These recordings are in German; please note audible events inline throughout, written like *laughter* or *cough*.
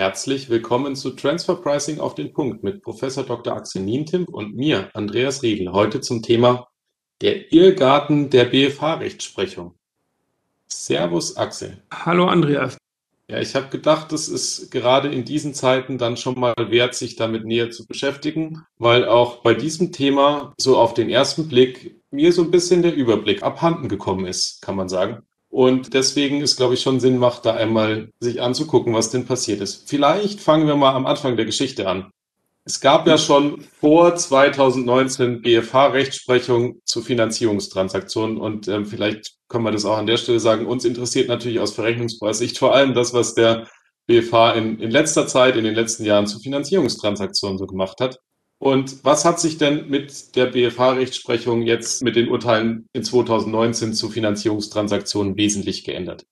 Herzlich willkommen zu Transfer Pricing auf den Punkt mit Professor Dr. Axel Nientimp und mir, Andreas Riedel, heute zum Thema der Irrgarten der BFH-Rechtsprechung. Servus Axel. Hallo Andreas. Ja, ich habe gedacht, es ist gerade in diesen Zeiten dann schon mal wert, sich damit näher zu beschäftigen, weil auch bei diesem Thema so auf den ersten Blick mir so ein bisschen der Überblick abhanden gekommen ist, kann man sagen. Und deswegen ist, glaube ich, schon Sinn macht, da einmal sich anzugucken, was denn passiert ist. Vielleicht fangen wir mal am Anfang der Geschichte an. Es gab ja schon vor 2019 BFH-Rechtsprechung zu Finanzierungstransaktionen und ähm, vielleicht können wir das auch an der Stelle sagen. Uns interessiert natürlich aus Verrechnungspreissicht vor allem das, was der BFH in, in letzter Zeit, in den letzten Jahren zu Finanzierungstransaktionen so gemacht hat. Und was hat sich denn mit der BFH-Rechtsprechung jetzt mit den Urteilen in 2019 zu Finanzierungstransaktionen wesentlich geändert?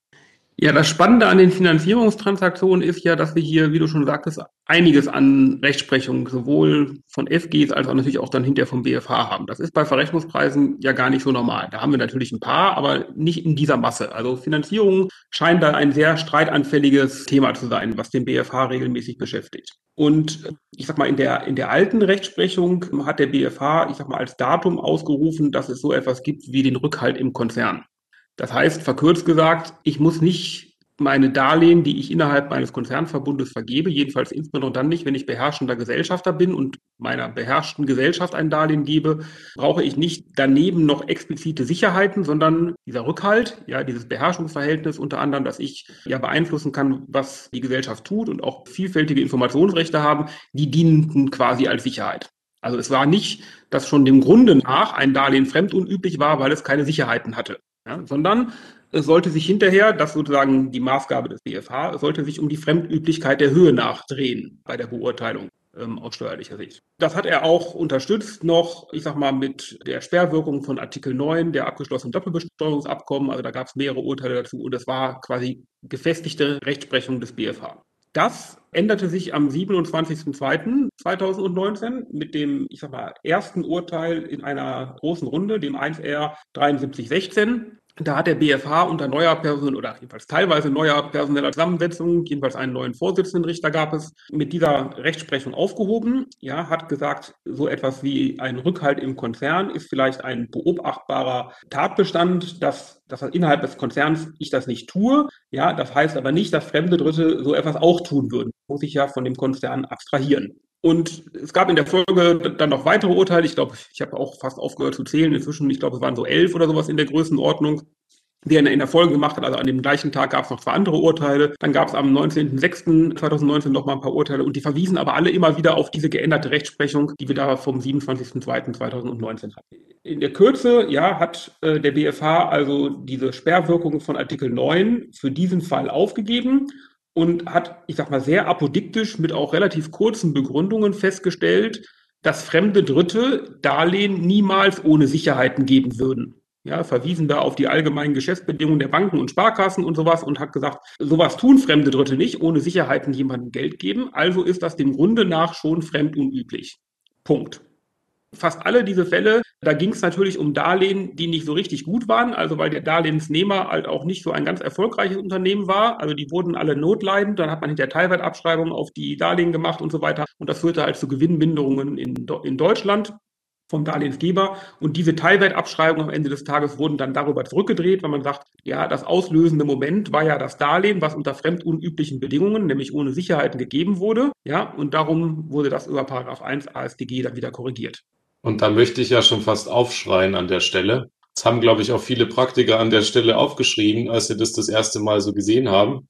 Ja, das Spannende an den Finanzierungstransaktionen ist ja, dass wir hier, wie du schon sagtest, einiges an Rechtsprechung sowohl von FGs als auch natürlich auch dann hinterher vom BFH haben. Das ist bei Verrechnungspreisen ja gar nicht so normal. Da haben wir natürlich ein paar, aber nicht in dieser Masse. Also Finanzierung scheint da ein sehr streitanfälliges Thema zu sein, was den BFH regelmäßig beschäftigt. Und ich sag mal, in der, in der alten Rechtsprechung hat der BFH, ich sag mal, als Datum ausgerufen, dass es so etwas gibt wie den Rückhalt im Konzern. Das heißt, verkürzt gesagt, ich muss nicht meine Darlehen, die ich innerhalb meines Konzernverbundes vergebe, jedenfalls insbesondere dann nicht, wenn ich beherrschender Gesellschafter bin und meiner beherrschten Gesellschaft ein Darlehen gebe, brauche ich nicht daneben noch explizite Sicherheiten, sondern dieser Rückhalt, ja, dieses Beherrschungsverhältnis unter anderem, dass ich ja beeinflussen kann, was die Gesellschaft tut und auch vielfältige Informationsrechte haben, die dienten quasi als Sicherheit. Also es war nicht, dass schon dem Grunde nach ein Darlehen fremdunüblich war, weil es keine Sicherheiten hatte ja, sondern es sollte sich hinterher, das sozusagen die Maßgabe des BFH, es sollte sich um die Fremdüblichkeit der Höhe nachdrehen bei der Beurteilung ähm, aus steuerlicher Sicht. Das hat er auch unterstützt noch, ich sag mal, mit der Sperrwirkung von Artikel 9 der abgeschlossenen Doppelbesteuerungsabkommen. Also da gab es mehrere Urteile dazu und das war quasi gefestigte Rechtsprechung des BFH. Das änderte sich am 27.02.2019 mit dem, ich sag mal, ersten Urteil in einer großen Runde, dem 1R 7316. Da hat der BFH unter neuer Person oder jedenfalls teilweise neuer personeller Zusammensetzung, jedenfalls einen neuen Vorsitzendenrichter gab es, mit dieser Rechtsprechung aufgehoben. Ja, hat gesagt, so etwas wie ein Rückhalt im Konzern ist vielleicht ein beobachtbarer Tatbestand, dass, dass innerhalb des Konzerns ich das nicht tue. Ja, das heißt aber nicht, dass fremde Dritte so etwas auch tun würden. Muss ich ja von dem Konzern abstrahieren. Und es gab in der Folge dann noch weitere Urteile. Ich glaube, ich habe auch fast aufgehört zu zählen. Inzwischen, ich glaube, es waren so elf oder sowas in der Größenordnung, die er in der Folge gemacht hat. Also an dem gleichen Tag gab es noch zwei andere Urteile. Dann gab es am 19.06.2019 noch mal ein paar Urteile und die verwiesen aber alle immer wieder auf diese geänderte Rechtsprechung, die wir da vom 27.02.2019 hatten. In der Kürze, ja, hat äh, der BFH also diese Sperrwirkung von Artikel 9 für diesen Fall aufgegeben und hat, ich sag mal, sehr apodiktisch mit auch relativ kurzen Begründungen festgestellt, dass fremde Dritte Darlehen niemals ohne Sicherheiten geben würden. Ja, verwiesen da auf die allgemeinen Geschäftsbedingungen der Banken und Sparkassen und sowas und hat gesagt, sowas tun fremde Dritte nicht, ohne Sicherheiten jemandem Geld geben. Also ist das dem Grunde nach schon fremdunüblich. Punkt fast alle diese Fälle, da ging es natürlich um Darlehen, die nicht so richtig gut waren, also weil der Darlehensnehmer halt auch nicht so ein ganz erfolgreiches Unternehmen war. Also die wurden alle notleidend, dann hat man hinter Teilwertabschreibungen auf die Darlehen gemacht und so weiter. Und das führte halt zu Gewinnminderungen in, in Deutschland vom Darlehensgeber. Und diese Teilwertabschreibungen am Ende des Tages wurden dann darüber zurückgedreht, weil man sagt, ja, das auslösende Moment war ja das Darlehen, was unter fremdunüblichen Bedingungen, nämlich ohne Sicherheiten gegeben wurde. Ja, und darum wurde das über Paragraph 1 ASDG dann wieder korrigiert. Und da möchte ich ja schon fast aufschreien an der Stelle. Das haben, glaube ich, auch viele Praktiker an der Stelle aufgeschrieben, als sie das das erste Mal so gesehen haben.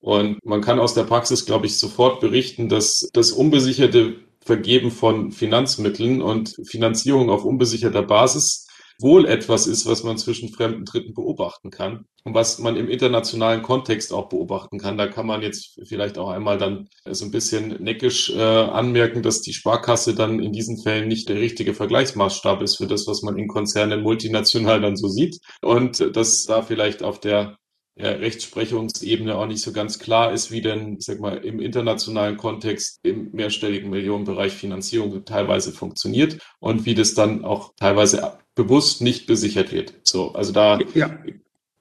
Und man kann aus der Praxis, glaube ich, sofort berichten, dass das unbesicherte Vergeben von Finanzmitteln und Finanzierung auf unbesicherter Basis wohl etwas ist, was man zwischen fremden Dritten beobachten kann und was man im internationalen Kontext auch beobachten kann. Da kann man jetzt vielleicht auch einmal dann so ein bisschen neckisch äh, anmerken, dass die Sparkasse dann in diesen Fällen nicht der richtige Vergleichsmaßstab ist für das, was man in Konzernen multinational dann so sieht und dass da vielleicht auf der ja, Rechtsprechungsebene auch nicht so ganz klar ist, wie denn, sag mal, im internationalen Kontext im mehrstelligen Millionenbereich Finanzierung teilweise funktioniert und wie das dann auch teilweise bewusst nicht besichert wird. So, also da ja.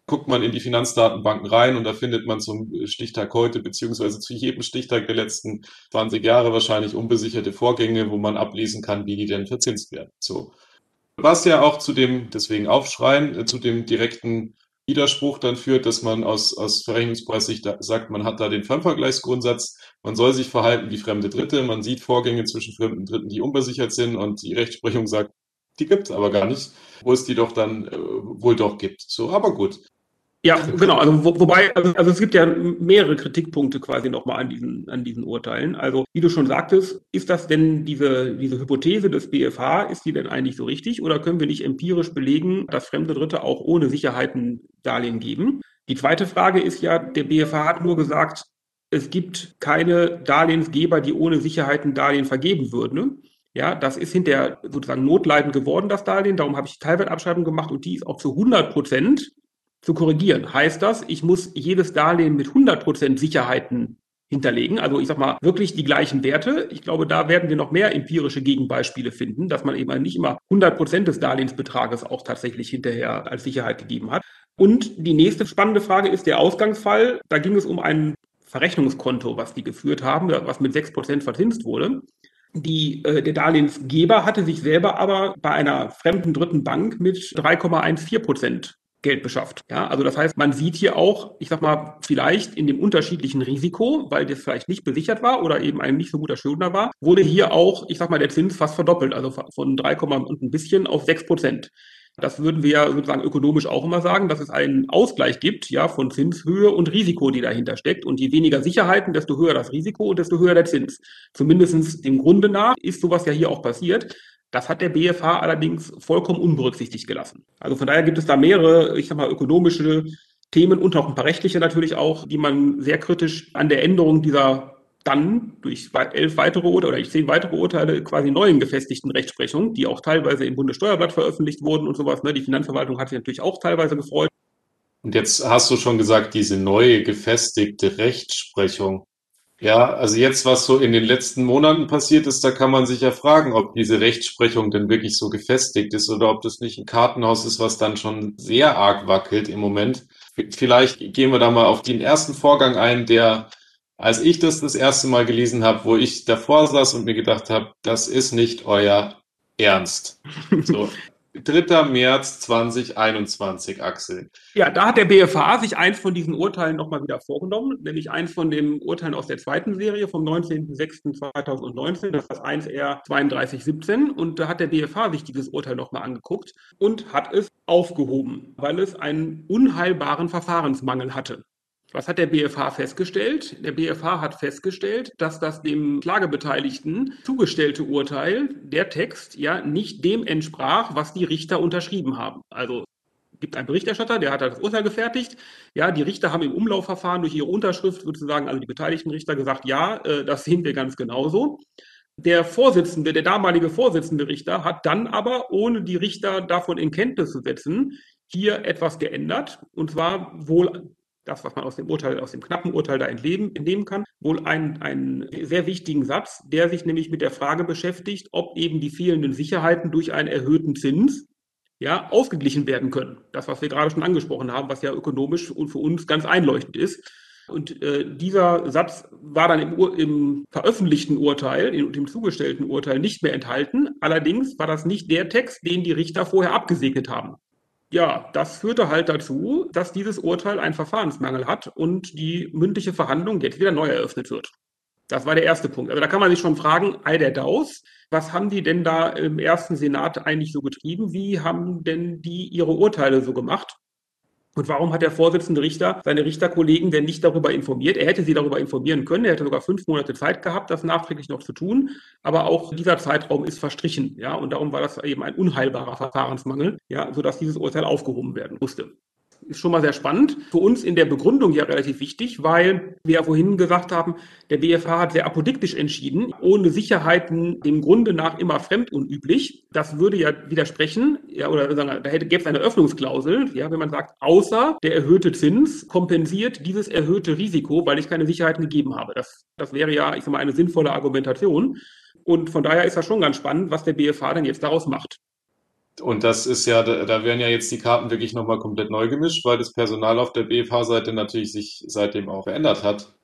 guckt man in die Finanzdatenbanken rein und da findet man zum Stichtag heute beziehungsweise zu jedem Stichtag der letzten 20 Jahre wahrscheinlich unbesicherte Vorgänge, wo man ablesen kann, wie die denn verzinst werden. So. Was ja auch zu dem, deswegen aufschreien, äh, zu dem direkten Widerspruch dann führt, dass man aus, aus Verrechnungspreissicht sagt, man hat da den Fremdvergleichsgrundsatz, man soll sich verhalten wie fremde Dritte, man sieht Vorgänge zwischen fremden Dritten, die unbesichert sind und die Rechtsprechung sagt, die gibt es aber gar nicht, wo es die doch dann äh, wohl doch gibt. So, aber gut. Ja, genau. Also wo, wobei, also, also, es gibt ja mehrere Kritikpunkte quasi nochmal an diesen, an diesen Urteilen. Also wie du schon sagtest, ist das denn diese, diese Hypothese des BFH, ist die denn eigentlich so richtig oder können wir nicht empirisch belegen, dass fremde Dritte auch ohne Sicherheiten Darlehen geben? Die zweite Frage ist ja, der BFH hat nur gesagt, es gibt keine Darlehensgeber, die ohne Sicherheiten Darlehen vergeben würden. Ja, das ist hinterher sozusagen notleidend geworden, das Darlehen. Darum habe ich Teilwertabschreibung gemacht und die ist auch zu 100 Prozent zu korrigieren. Heißt das, ich muss jedes Darlehen mit 100% Sicherheiten hinterlegen. Also ich sag mal, wirklich die gleichen Werte. Ich glaube, da werden wir noch mehr empirische Gegenbeispiele finden, dass man eben nicht immer 100% des Darlehensbetrages auch tatsächlich hinterher als Sicherheit gegeben hat. Und die nächste spannende Frage ist der Ausgangsfall. Da ging es um ein Verrechnungskonto, was die geführt haben, was mit 6% verzinst wurde. Die, äh, der Darlehensgeber hatte sich selber aber bei einer fremden dritten Bank mit 3,14 Prozent Geld beschafft. Ja, also das heißt, man sieht hier auch, ich sag mal, vielleicht in dem unterschiedlichen Risiko, weil das vielleicht nicht besichert war oder eben ein nicht so guter Schuldner war, wurde hier auch, ich sag mal, der Zins fast verdoppelt, also von 3, und ein bisschen auf 6 Prozent. Das würden wir ja sozusagen ökonomisch auch immer sagen, dass es einen Ausgleich gibt, ja, von Zinshöhe und Risiko, die dahinter steckt. Und je weniger Sicherheiten, desto höher das Risiko und desto höher der Zins. Zumindestens dem Grunde nach ist sowas ja hier auch passiert. Das hat der BFH allerdings vollkommen unberücksichtigt gelassen. Also von daher gibt es da mehrere, ich sag mal, ökonomische Themen und auch ein paar rechtliche natürlich auch, die man sehr kritisch an der Änderung dieser dann durch elf weitere oder durch zehn weitere Urteile quasi neuen gefestigten Rechtsprechung, die auch teilweise im Bundessteuerblatt veröffentlicht wurden und sowas. Ne? Die Finanzverwaltung hat sich natürlich auch teilweise gefreut. Und jetzt hast du schon gesagt, diese neue gefestigte Rechtsprechung. Ja, also jetzt, was so in den letzten Monaten passiert ist, da kann man sich ja fragen, ob diese Rechtsprechung denn wirklich so gefestigt ist oder ob das nicht ein Kartenhaus ist, was dann schon sehr arg wackelt im Moment. Vielleicht gehen wir da mal auf den ersten Vorgang ein, der, als ich das das erste Mal gelesen habe, wo ich davor saß und mir gedacht habe, das ist nicht euer Ernst. So, *laughs* 3. März 2021, Axel. Ja, da hat der BFH sich eins von diesen Urteilen nochmal wieder vorgenommen, nämlich eins von den Urteilen aus der zweiten Serie vom 19.06.2019, das ist 1R 3217. Und da hat der BFH sich dieses Urteil nochmal angeguckt und hat es aufgehoben, weil es einen unheilbaren Verfahrensmangel hatte. Was hat der BFH festgestellt? Der BFH hat festgestellt, dass das dem Klagebeteiligten zugestellte Urteil, der Text, ja nicht dem entsprach, was die Richter unterschrieben haben. Also gibt einen Berichterstatter, der hat das Urteil gefertigt. Ja, die Richter haben im Umlaufverfahren durch ihre Unterschrift sozusagen, also die beteiligten Richter gesagt, ja, äh, das sehen wir ganz genauso. Der Vorsitzende, der damalige Vorsitzende Richter hat dann aber, ohne die Richter davon in Kenntnis zu setzen, hier etwas geändert. Und zwar wohl das, was man aus dem Urteil, aus dem knappen Urteil da entleben, entnehmen kann, wohl einen, einen sehr wichtigen Satz, der sich nämlich mit der Frage beschäftigt, ob eben die fehlenden Sicherheiten durch einen erhöhten Zins ja, ausgeglichen werden können. Das, was wir gerade schon angesprochen haben, was ja ökonomisch und für uns ganz einleuchtend ist. Und äh, dieser Satz war dann im, im veröffentlichten Urteil, in dem zugestellten Urteil nicht mehr enthalten. Allerdings war das nicht der Text, den die Richter vorher abgesegnet haben. Ja, das führte halt dazu, dass dieses Urteil einen Verfahrensmangel hat und die mündliche Verhandlung jetzt wieder neu eröffnet wird. Das war der erste Punkt. Also da kann man sich schon fragen, ei der Daus, was haben die denn da im ersten Senat eigentlich so getrieben? Wie haben denn die ihre Urteile so gemacht? Und warum hat der Vorsitzende Richter seine Richterkollegen denn nicht darüber informiert? Er hätte sie darüber informieren können. Er hätte sogar fünf Monate Zeit gehabt, das nachträglich noch zu tun. Aber auch dieser Zeitraum ist verstrichen. Ja, und darum war das eben ein unheilbarer Verfahrensmangel, ja, sodass dieses Urteil aufgehoben werden musste ist schon mal sehr spannend. Für uns in der Begründung ja relativ wichtig, weil wir ja vorhin gesagt haben, der BFH hat sehr apodiktisch entschieden, ohne Sicherheiten dem Grunde nach immer fremdunüblich. Das würde ja widersprechen, ja, oder sagen, da hätte, gäbe es eine Öffnungsklausel, ja, wenn man sagt, außer der erhöhte Zins kompensiert dieses erhöhte Risiko, weil ich keine Sicherheiten gegeben habe. Das, das wäre ja, ich sag mal, eine sinnvolle Argumentation. Und von daher ist das schon ganz spannend, was der BFH denn jetzt daraus macht. Und das ist ja, da werden ja jetzt die Karten wirklich nochmal komplett neu gemischt, weil das Personal auf der BFH-Seite natürlich sich seitdem auch verändert hat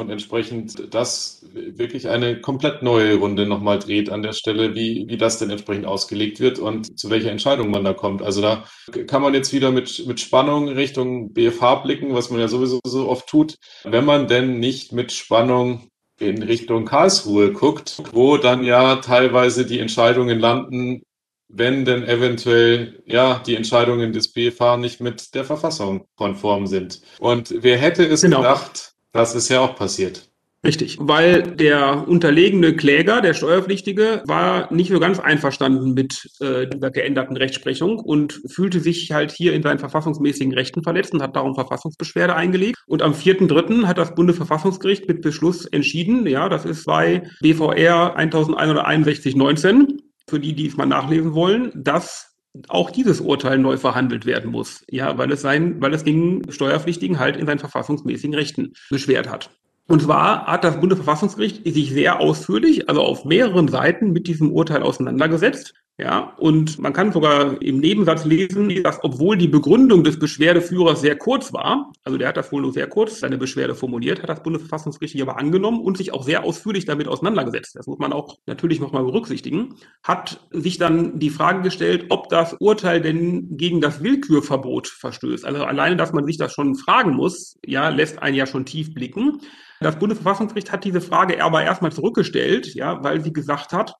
und entsprechend das wirklich eine komplett neue Runde nochmal dreht an der Stelle, wie, wie das denn entsprechend ausgelegt wird und zu welcher Entscheidung man da kommt. Also da kann man jetzt wieder mit, mit Spannung Richtung BFH blicken, was man ja sowieso so oft tut, wenn man denn nicht mit Spannung in Richtung Karlsruhe guckt, wo dann ja teilweise die Entscheidungen landen, wenn denn eventuell ja die Entscheidungen des BFH nicht mit der Verfassung konform sind. Und wer hätte es genau. gedacht, das ist ja auch passiert. Richtig, weil der unterlegene Kläger, der Steuerpflichtige, war nicht so ganz einverstanden mit äh, dieser geänderten Rechtsprechung und fühlte sich halt hier in seinen verfassungsmäßigen Rechten verletzt und hat darum Verfassungsbeschwerde eingelegt. Und am 4.3. hat das Bundesverfassungsgericht mit Beschluss entschieden, ja, das ist bei BVR 1161-19, für die, die es mal nachlesen wollen, dass auch dieses Urteil neu verhandelt werden muss. Ja, weil es sein, weil es gegen Steuerpflichtigen halt in seinen verfassungsmäßigen Rechten beschwert hat. Und zwar hat das Bundesverfassungsgericht sich sehr ausführlich, also auf mehreren Seiten mit diesem Urteil auseinandergesetzt. Ja, und man kann sogar im Nebensatz lesen, dass obwohl die Begründung des Beschwerdeführers sehr kurz war, also der hat das wohl nur sehr kurz seine Beschwerde formuliert, hat das Bundesverfassungsgericht aber angenommen und sich auch sehr ausführlich damit auseinandergesetzt. Das muss man auch natürlich nochmal berücksichtigen. Hat sich dann die Frage gestellt, ob das Urteil denn gegen das Willkürverbot verstößt. Also alleine, dass man sich das schon fragen muss, ja, lässt einen ja schon tief blicken. Das Bundesverfassungsgericht hat diese Frage aber erstmal zurückgestellt, ja, weil sie gesagt hat,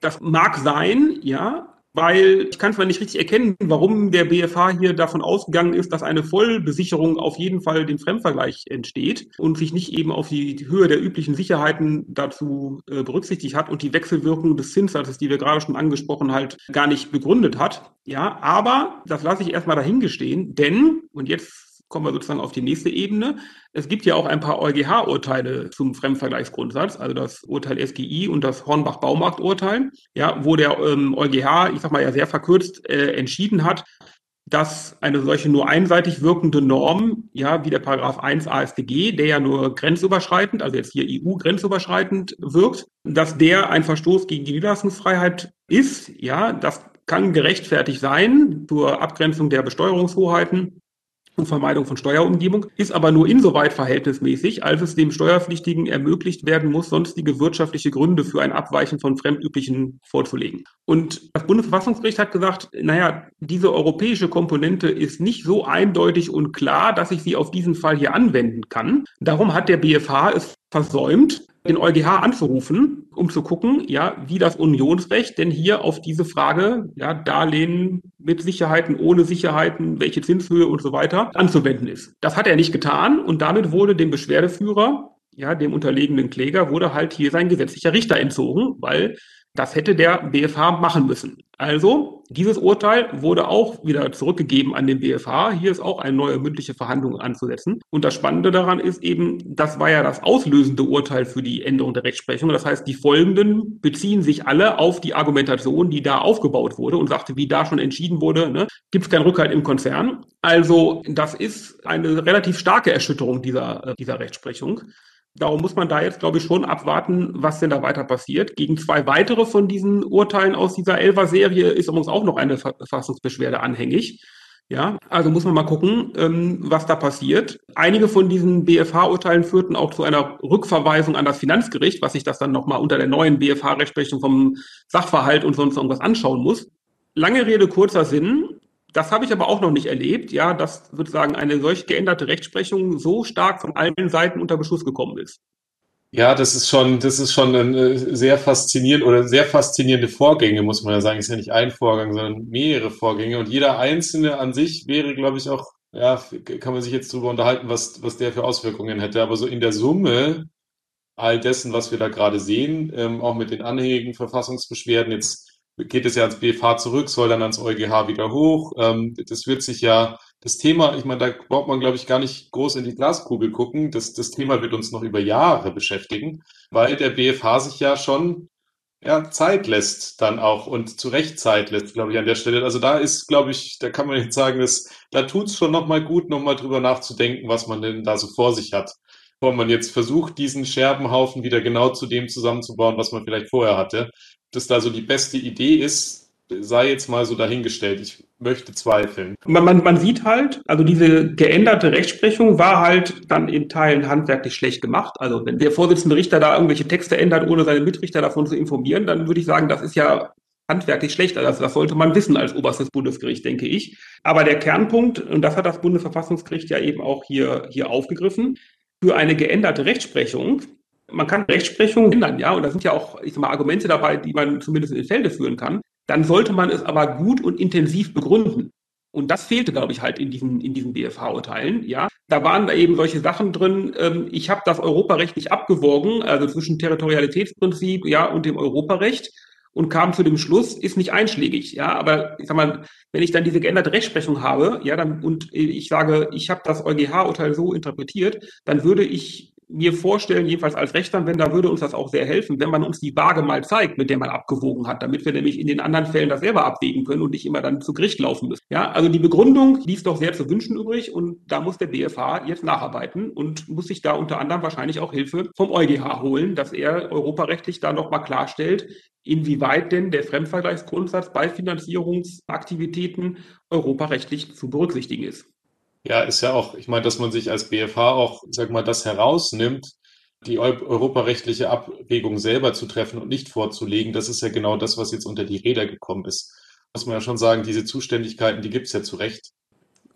das mag sein, ja, weil ich kann zwar nicht richtig erkennen, warum der BFH hier davon ausgegangen ist, dass eine Vollbesicherung auf jeden Fall dem Fremdvergleich entsteht und sich nicht eben auf die Höhe der üblichen Sicherheiten dazu äh, berücksichtigt hat und die Wechselwirkung des Zinssatzes, die wir gerade schon angesprochen halt gar nicht begründet hat. Ja, aber das lasse ich erstmal dahingestehen, denn, und jetzt kommen wir sozusagen auf die nächste Ebene. Es gibt ja auch ein paar EuGH-Urteile zum Fremdvergleichsgrundsatz, also das Urteil SGI und das Hornbach-Baumarkt-Urteil, ja, wo der ähm, EuGH, ich sag mal ja sehr verkürzt, äh, entschieden hat, dass eine solche nur einseitig wirkende Norm, ja, wie der Paragraph 1 AStG, der ja nur grenzüberschreitend, also jetzt hier EU-grenzüberschreitend wirkt, dass der ein Verstoß gegen die Niederlassungsfreiheit ist, ja, das kann gerechtfertigt sein zur Abgrenzung der Besteuerungshoheiten und Vermeidung von Steuerumgebung, ist aber nur insoweit verhältnismäßig, als es dem Steuerpflichtigen ermöglicht werden muss, sonstige wirtschaftliche Gründe für ein Abweichen von Fremdüblichen vorzulegen. Und das Bundesverfassungsgericht hat gesagt, naja, diese europäische Komponente ist nicht so eindeutig und klar, dass ich sie auf diesen Fall hier anwenden kann. Darum hat der BFH es versäumt, den EuGH anzurufen, um zu gucken, ja, wie das Unionsrecht denn hier auf diese Frage, ja, Darlehen mit Sicherheiten, ohne Sicherheiten, welche Zinshöhe und so weiter anzuwenden ist. Das hat er nicht getan und damit wurde dem Beschwerdeführer, ja, dem unterlegenen Kläger, wurde halt hier sein gesetzlicher Richter entzogen, weil das hätte der BFH machen müssen. Also, dieses Urteil wurde auch wieder zurückgegeben an den BFH. Hier ist auch eine neue mündliche Verhandlung anzusetzen. Und das Spannende daran ist eben, das war ja das auslösende Urteil für die Änderung der Rechtsprechung. Das heißt, die folgenden beziehen sich alle auf die Argumentation, die da aufgebaut wurde und sagte, wie da schon entschieden wurde, ne, gibt es keinen Rückhalt im Konzern. Also, das ist eine relativ starke Erschütterung dieser, dieser Rechtsprechung. Darum muss man da jetzt, glaube ich, schon abwarten, was denn da weiter passiert. Gegen zwei weitere von diesen Urteilen aus dieser Elfer-Serie ist übrigens auch noch eine Verfassungsbeschwerde anhängig. Ja, also muss man mal gucken, ähm, was da passiert. Einige von diesen BFH-Urteilen führten auch zu einer Rückverweisung an das Finanzgericht, was sich das dann nochmal unter der neuen BFH-Rechtsprechung vom Sachverhalt und sonst irgendwas anschauen muss. Lange Rede, kurzer Sinn. Das habe ich aber auch noch nicht erlebt, ja, dass sozusagen eine solch geänderte Rechtsprechung so stark von allen Seiten unter Beschuss gekommen ist. Ja, das ist schon, das ist schon ein sehr faszinierend oder sehr faszinierende Vorgänge, muss man ja sagen. Ist ja nicht ein Vorgang, sondern mehrere Vorgänge. Und jeder einzelne an sich wäre, glaube ich, auch, ja, kann man sich jetzt darüber unterhalten, was, was der für Auswirkungen hätte. Aber so in der Summe all dessen, was wir da gerade sehen, ähm, auch mit den anhängigen Verfassungsbeschwerden, jetzt geht es ja ans BFH zurück, soll dann ans EuGH wieder hoch. Ähm, das wird sich ja, das Thema, ich meine, da braucht man, glaube ich, gar nicht groß in die Glaskugel gucken. Das, das Thema wird uns noch über Jahre beschäftigen, weil der BFH sich ja schon ja, Zeit lässt dann auch und zu Recht Zeit lässt, glaube ich, an der Stelle. Also da ist, glaube ich, da kann man jetzt sagen, dass, da tut's schon nochmal gut, nochmal drüber nachzudenken, was man denn da so vor sich hat. Bevor man jetzt versucht, diesen Scherbenhaufen wieder genau zu dem zusammenzubauen, was man vielleicht vorher hatte dass da so die beste Idee ist, sei jetzt mal so dahingestellt. Ich möchte zweifeln. Man, man, man sieht halt, also diese geänderte Rechtsprechung war halt dann in Teilen handwerklich schlecht gemacht. Also wenn der Vorsitzende Richter da irgendwelche Texte ändert, ohne seine Mitrichter davon zu informieren, dann würde ich sagen, das ist ja handwerklich schlecht. Also das sollte man wissen als oberstes Bundesgericht, denke ich. Aber der Kernpunkt, und das hat das Bundesverfassungsgericht ja eben auch hier, hier aufgegriffen, für eine geänderte Rechtsprechung man kann Rechtsprechung ändern, ja, und da sind ja auch, ich sag mal, Argumente dabei, die man zumindest in Felde führen kann. Dann sollte man es aber gut und intensiv begründen. Und das fehlte, glaube ich, halt in diesen, in diesen BFH-Urteilen. Ja, da waren da eben solche Sachen drin. Ähm, ich habe das Europarecht nicht abgewogen, also zwischen Territorialitätsprinzip, ja, und dem Europarecht und kam zu dem Schluss, ist nicht einschlägig. Ja, aber ich sag mal, wenn ich dann diese geänderte Rechtsprechung habe, ja, dann und ich sage, ich habe das EuGH-Urteil so interpretiert, dann würde ich mir vorstellen, jedenfalls als Rechtsanwender würde uns das auch sehr helfen, wenn man uns die Waage mal zeigt, mit der man abgewogen hat, damit wir nämlich in den anderen Fällen das selber abwägen können und nicht immer dann zu Gericht laufen müssen. Ja, also die Begründung ließ doch sehr zu wünschen übrig und da muss der BFH jetzt nacharbeiten und muss sich da unter anderem wahrscheinlich auch Hilfe vom EuGH holen, dass er europarechtlich da nochmal klarstellt, inwieweit denn der Fremdvergleichsgrundsatz bei Finanzierungsaktivitäten europarechtlich zu berücksichtigen ist. Ja, ist ja auch, ich meine, dass man sich als BFH auch, sag mal, das herausnimmt, die europarechtliche Abwägung selber zu treffen und nicht vorzulegen, das ist ja genau das, was jetzt unter die Räder gekommen ist. Muss man ja schon sagen, diese Zuständigkeiten, die gibt es ja zu Recht.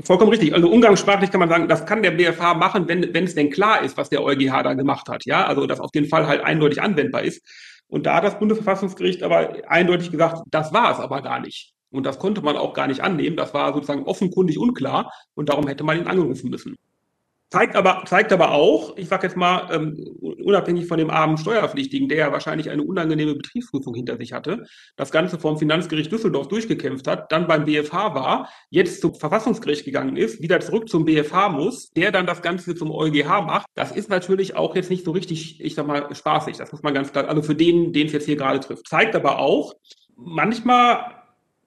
Vollkommen richtig. Also umgangssprachlich kann man sagen, das kann der BFH machen, wenn, wenn es denn klar ist, was der EuGH da gemacht hat. Ja, also dass auf den Fall halt eindeutig anwendbar ist. Und da hat das Bundesverfassungsgericht aber eindeutig gesagt, das war es aber gar nicht. Und das konnte man auch gar nicht annehmen. Das war sozusagen offenkundig unklar und darum hätte man ihn angerufen müssen. Zeigt aber, zeigt aber auch, ich sage jetzt mal, ähm, unabhängig von dem armen Steuerpflichtigen, der ja wahrscheinlich eine unangenehme Betriebsprüfung hinter sich hatte, das Ganze vom Finanzgericht Düsseldorf durchgekämpft hat, dann beim BFH war, jetzt zum Verfassungsgericht gegangen ist, wieder zurück zum BFH muss, der dann das Ganze zum EuGH macht, das ist natürlich auch jetzt nicht so richtig, ich sag mal, spaßig. Das muss man ganz klar, also für den, den es jetzt hier gerade trifft. Zeigt aber auch, manchmal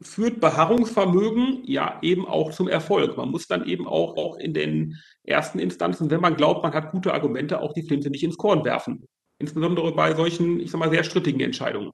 führt Beharrungsvermögen ja eben auch zum Erfolg. Man muss dann eben auch, auch in den ersten Instanzen, wenn man glaubt, man hat gute Argumente, auch die Flinte nicht ins Korn werfen. Insbesondere bei solchen, ich sag mal, sehr strittigen Entscheidungen.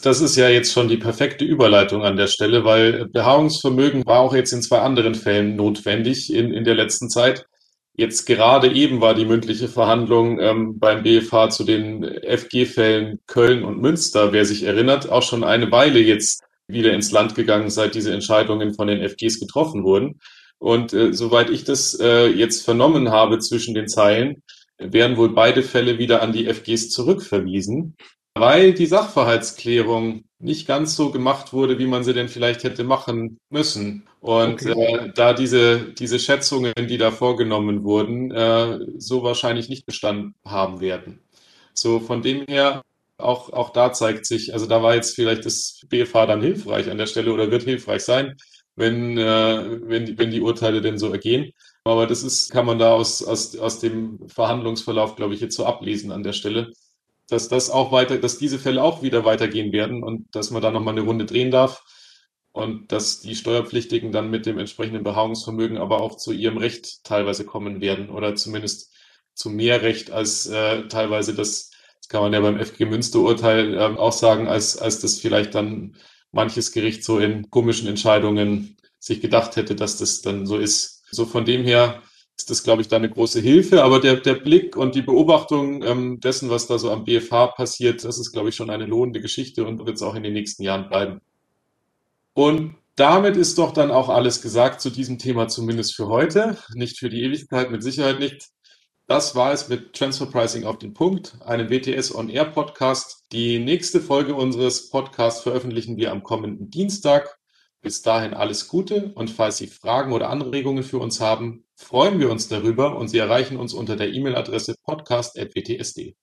Das ist ja jetzt schon die perfekte Überleitung an der Stelle, weil Beharrungsvermögen war auch jetzt in zwei anderen Fällen notwendig in, in der letzten Zeit. Jetzt gerade eben war die mündliche Verhandlung ähm, beim BFH zu den FG-Fällen Köln und Münster, wer sich erinnert, auch schon eine Weile jetzt wieder ins Land gegangen, seit diese Entscheidungen von den FGs getroffen wurden. Und äh, soweit ich das äh, jetzt vernommen habe zwischen den Zeilen, werden wohl beide Fälle wieder an die FGs zurückverwiesen, weil die Sachverhaltsklärung nicht ganz so gemacht wurde, wie man sie denn vielleicht hätte machen müssen. Und okay. äh, da diese, diese Schätzungen, die da vorgenommen wurden, äh, so wahrscheinlich nicht bestanden haben werden. So von dem her auch, auch da zeigt sich, also da war jetzt vielleicht das BFH dann hilfreich an der Stelle oder wird hilfreich sein, wenn, äh, wenn, die, wenn die Urteile denn so ergehen. Aber das ist, kann man da aus, aus, aus dem Verhandlungsverlauf, glaube ich, jetzt so ablesen an der Stelle, dass das auch weiter, dass diese Fälle auch wieder weitergehen werden und dass man da nochmal eine Runde drehen darf und dass die Steuerpflichtigen dann mit dem entsprechenden Beharrungsvermögen aber auch zu ihrem Recht teilweise kommen werden oder zumindest zu mehr Recht als äh, teilweise das kann man ja beim FG Münster-Urteil äh, auch sagen, als, als das vielleicht dann manches Gericht so in komischen Entscheidungen sich gedacht hätte, dass das dann so ist. So von dem her ist das, glaube ich, da eine große Hilfe. Aber der, der Blick und die Beobachtung ähm, dessen, was da so am BFH passiert, das ist, glaube ich, schon eine lohnende Geschichte und wird es auch in den nächsten Jahren bleiben. Und damit ist doch dann auch alles gesagt zu diesem Thema, zumindest für heute. Nicht für die Ewigkeit, mit Sicherheit nicht. Das war es mit Transfer Pricing auf den Punkt, einem WTS On Air Podcast. Die nächste Folge unseres Podcasts veröffentlichen wir am kommenden Dienstag. Bis dahin alles Gute und falls Sie Fragen oder Anregungen für uns haben, freuen wir uns darüber und Sie erreichen uns unter der E-Mail-Adresse podcast.wtsd.